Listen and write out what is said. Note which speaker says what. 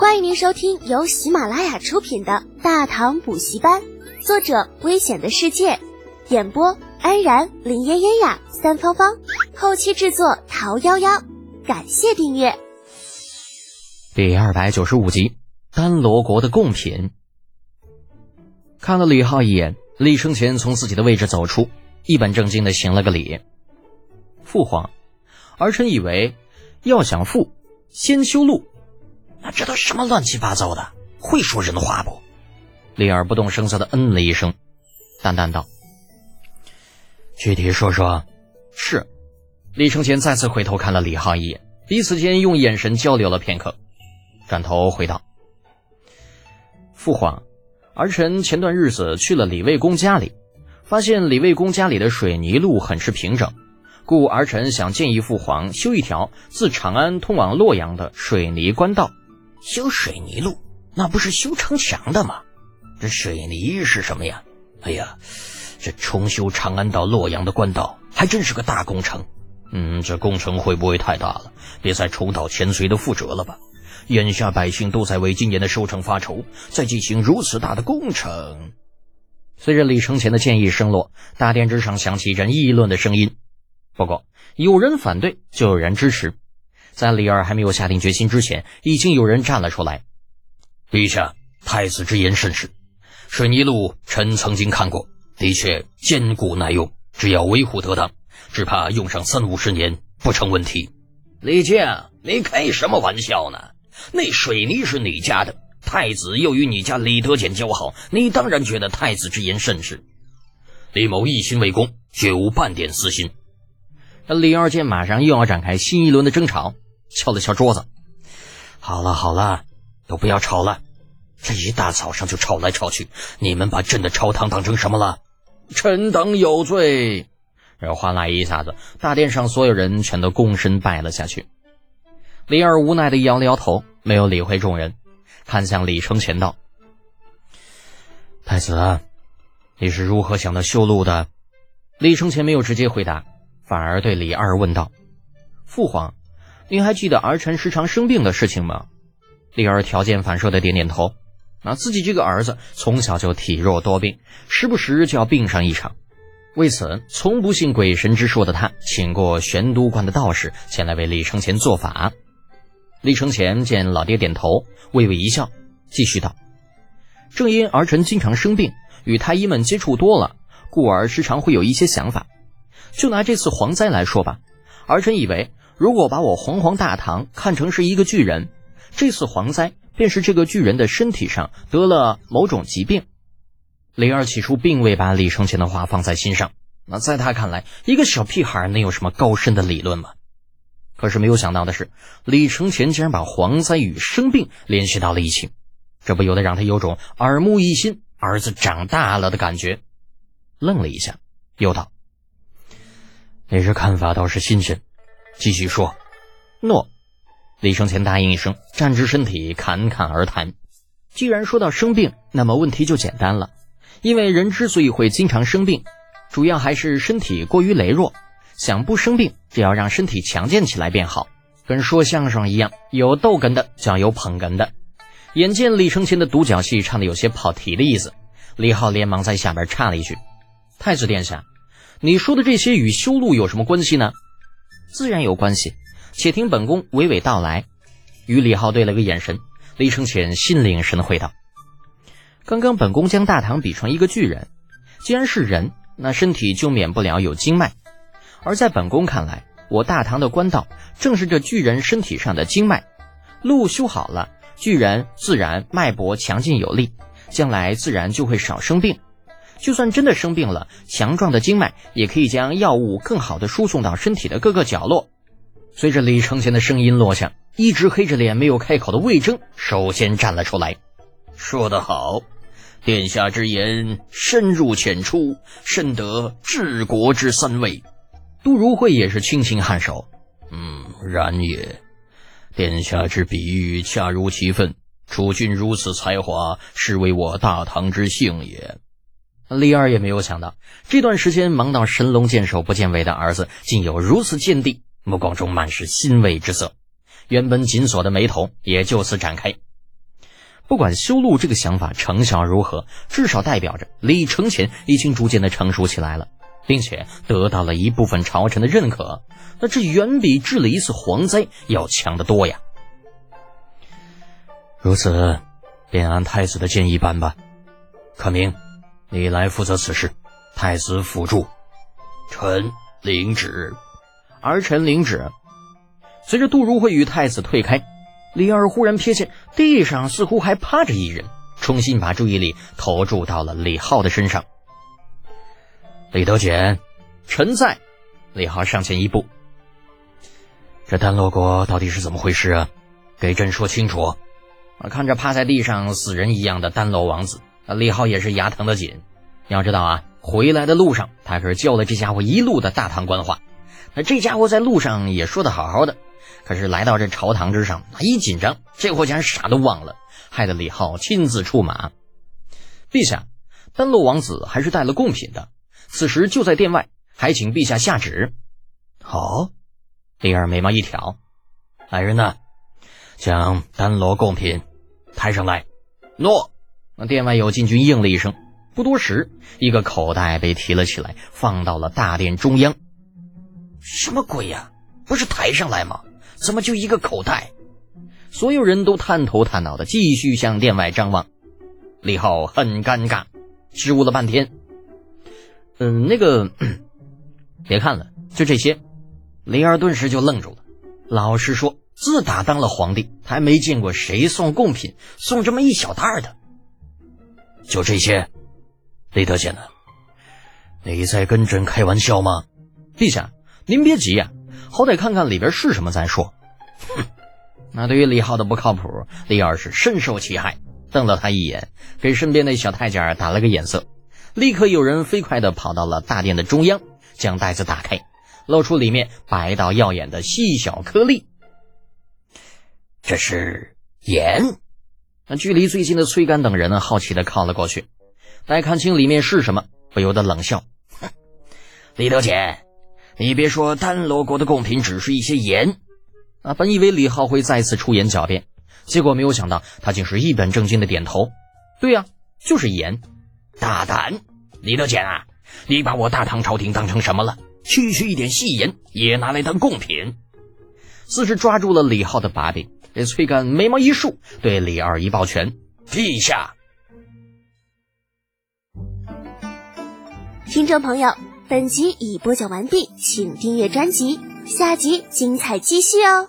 Speaker 1: 欢迎您收听由喜马拉雅出品的《大唐补习班》，作者：危险的世界，演播：安然、林嫣嫣呀、三芳芳，后期制作：桃夭夭。感谢订阅。
Speaker 2: 第二百九十五集，丹罗国的贡品。看了李浩一眼，李生前从自己的位置走出，一本正经的行了个礼。父皇，儿臣以为，要想富，先修路。
Speaker 3: 那这都什么乱七八糟的？会说人话不？
Speaker 2: 李二不动声色的嗯了一声，淡淡道：“
Speaker 3: 具体说说。”
Speaker 2: 是。李承前再次回头看了李浩一眼，彼此间用眼神交流了片刻，转头回道：“父皇，儿臣前段日子去了李卫公家里，发现李卫公家里的水泥路很是平整，故儿臣想建议父皇修一条自长安通往洛阳的水泥官道。”
Speaker 3: 修水泥路，那不是修城墙的吗？这水泥是什么呀？哎呀，这重修长安到洛阳的官道还真是个大工程。嗯，这工程会不会太大了？别再重蹈前隋的覆辙了吧？眼下百姓都在为今年的收成发愁，再进行如此大的工程。
Speaker 2: 随着李承前的建议声落，大殿之上响起人议论的声音。不过，有人反对，就有人支持。在李二还没有下定决心之前，已经有人站了出来。
Speaker 3: 陛下，太子之言甚是。水泥路臣曾经看过，的确坚固耐用，只要维护得当，只怕用上三五十年不成问题。李靖，你开什么玩笑呢？那水泥是你家的，太子又与你家李德俭交好，你当然觉得太子之言甚是。李某一心为公，绝无半点私心。
Speaker 2: 李二见马上又要展开新一轮的争吵。敲了敲桌子，
Speaker 3: 好了好了，都不要吵了。这一大早上就吵来吵去，你们把朕的朝堂当成什么了？臣等有罪。
Speaker 2: 然后哗啦一下子，大殿上所有人全都躬身拜了下去。李二无奈的摇了摇头，没有理会众人，看向李承前道：“
Speaker 3: 太子，你是如何想到修路的？”
Speaker 2: 李承前没有直接回答，反而对李二问道：“父皇。”您还记得儿臣时常生病的事情吗？李儿条件反射的点点头。那自己这个儿子从小就体弱多病，时不时就要病上一场。为此，从不信鬼神之说的他，请过玄都观的道士前来为李承前做法。李承前见老爹点头，微微一笑，继续道：“正因儿臣经常生病，与太医们接触多了，故而时常会有一些想法。就拿这次蝗灾来说吧，儿臣以为。”如果把我煌煌大唐看成是一个巨人，这次蝗灾便是这个巨人的身体上得了某种疾病。李二起初并未把李承前的话放在心上，那在他看来，一个小屁孩能有什么高深的理论吗？可是没有想到的是，李承前竟然把蝗灾与生病联系到了一起，这不由得让他有种耳目一新，儿子长大了的感觉。愣了一下，又道：“
Speaker 3: 你这看法倒是新鲜。”继续说，
Speaker 2: 诺。李承前答应一声，站直身体，侃侃而谈。既然说到生病，那么问题就简单了。因为人之所以会经常生病，主要还是身体过于羸弱。想不生病，就要让身体强健起来便好。跟说相声一样，有逗哏的，就要有捧哏的。眼见李承前的独角戏唱的有些跑题的意思，李浩连忙在下边插了一句：“太子殿下，你说的这些与修路有什么关系呢？”自然有关系，且听本宫娓娓道来。与李浩对了个眼神，李承前心领神会道：“刚刚本宫将大唐比成一个巨人，既然是人，那身体就免不了有经脉。而在本宫看来，我大唐的官道正是这巨人身体上的经脉。路修好了，巨人自然脉搏强劲有力，将来自然就会少生病。”就算真的生病了，强壮的经脉也可以将药物更好的输送到身体的各个角落。随着李承前的声音落下，一直黑着脸没有开口的魏征首先站了出来，
Speaker 3: 说得好，殿下之言深入浅出，深得治国之三味。
Speaker 2: 杜如晦也是轻轻颔首，
Speaker 3: 嗯，然也。殿下之比喻恰如其分，楚君如此才华，是为我大唐之幸也。
Speaker 2: 李二也没有想到，这段时间忙到神龙见首不见尾的儿子，竟有如此见地，目光中满是欣慰之色。原本紧锁的眉头也就此展开。不管修路这个想法成效如何，至少代表着李承乾已经逐渐的成熟起来了，并且得到了一部分朝臣的认可。那这远比治了一次蝗灾要强得多呀！
Speaker 3: 如此，便按太子的建议办吧。可明，你来负责此事。太子辅助，臣领旨。
Speaker 2: 儿臣领旨。随着杜如晦与太子退开。李二忽然瞥见地上似乎还趴着一人，重新把注意力投注到了李浩的身上。
Speaker 3: 李德简，
Speaker 2: 臣在。李浩上前一步。
Speaker 3: 这丹罗国到底是怎么回事啊？给朕说清楚。
Speaker 2: 看着趴在地上死人一样的丹罗王子，李浩也是牙疼的紧。要知道啊，回来的路上他可是教了这家伙一路的大唐官话。那这家伙在路上也说的好好的。可是来到这朝堂之上，一紧张，这货竟然啥都忘了，害得李浩亲自出马。陛下，丹洛王子还是带了贡品的，此时就在殿外，还请陛下下旨。
Speaker 3: 好，
Speaker 2: 李二眉毛一挑，
Speaker 3: 来人呐，将丹罗贡品抬上来。
Speaker 2: 诺。那殿外有禁军应了一声，不多时，一个口袋被提了起来，放到了大殿中央。
Speaker 3: 什么鬼呀？不是抬上来吗？怎么就一个口袋？
Speaker 2: 所有人都探头探脑的继续向殿外张望。李浩很尴尬，支吾了半天。嗯，那个，别看了，就这些。李二顿时就愣住了。老实说，自打当了皇帝，还没见过谁送贡品送这么一小袋的。
Speaker 3: 就这些，李德简呢？你在跟朕开玩笑吗？
Speaker 2: 陛下，您别急呀。好歹看看里边是什么再说。哼，那对于李浩的不靠谱，李二是深受其害，瞪了他一眼，给身边的小太监打了个眼色。立刻有人飞快地跑到了大殿的中央，将袋子打开，露出里面白到耀眼的细小颗粒。
Speaker 3: 这是盐。
Speaker 2: 那距离最近的崔干等人呢，好奇地靠了过去，待看清里面是什么，不由得冷笑：“
Speaker 3: 哼，李德简。”你别说，丹罗国的贡品只是一些盐，
Speaker 2: 啊！本以为李浩会再次出言狡辩，结果没有想到他竟是一本正经的点头。对呀，就是盐。
Speaker 3: 大胆，李德简啊！你把我大唐朝廷当成什么了？区区一点细盐也拿来当贡品？
Speaker 2: 似是抓住了李浩的把柄，这崔干眉毛一竖，对李二一抱拳：“
Speaker 3: 陛下。”
Speaker 1: 听众朋友。本集已播讲完毕，请订阅专辑，下集精彩继续哦。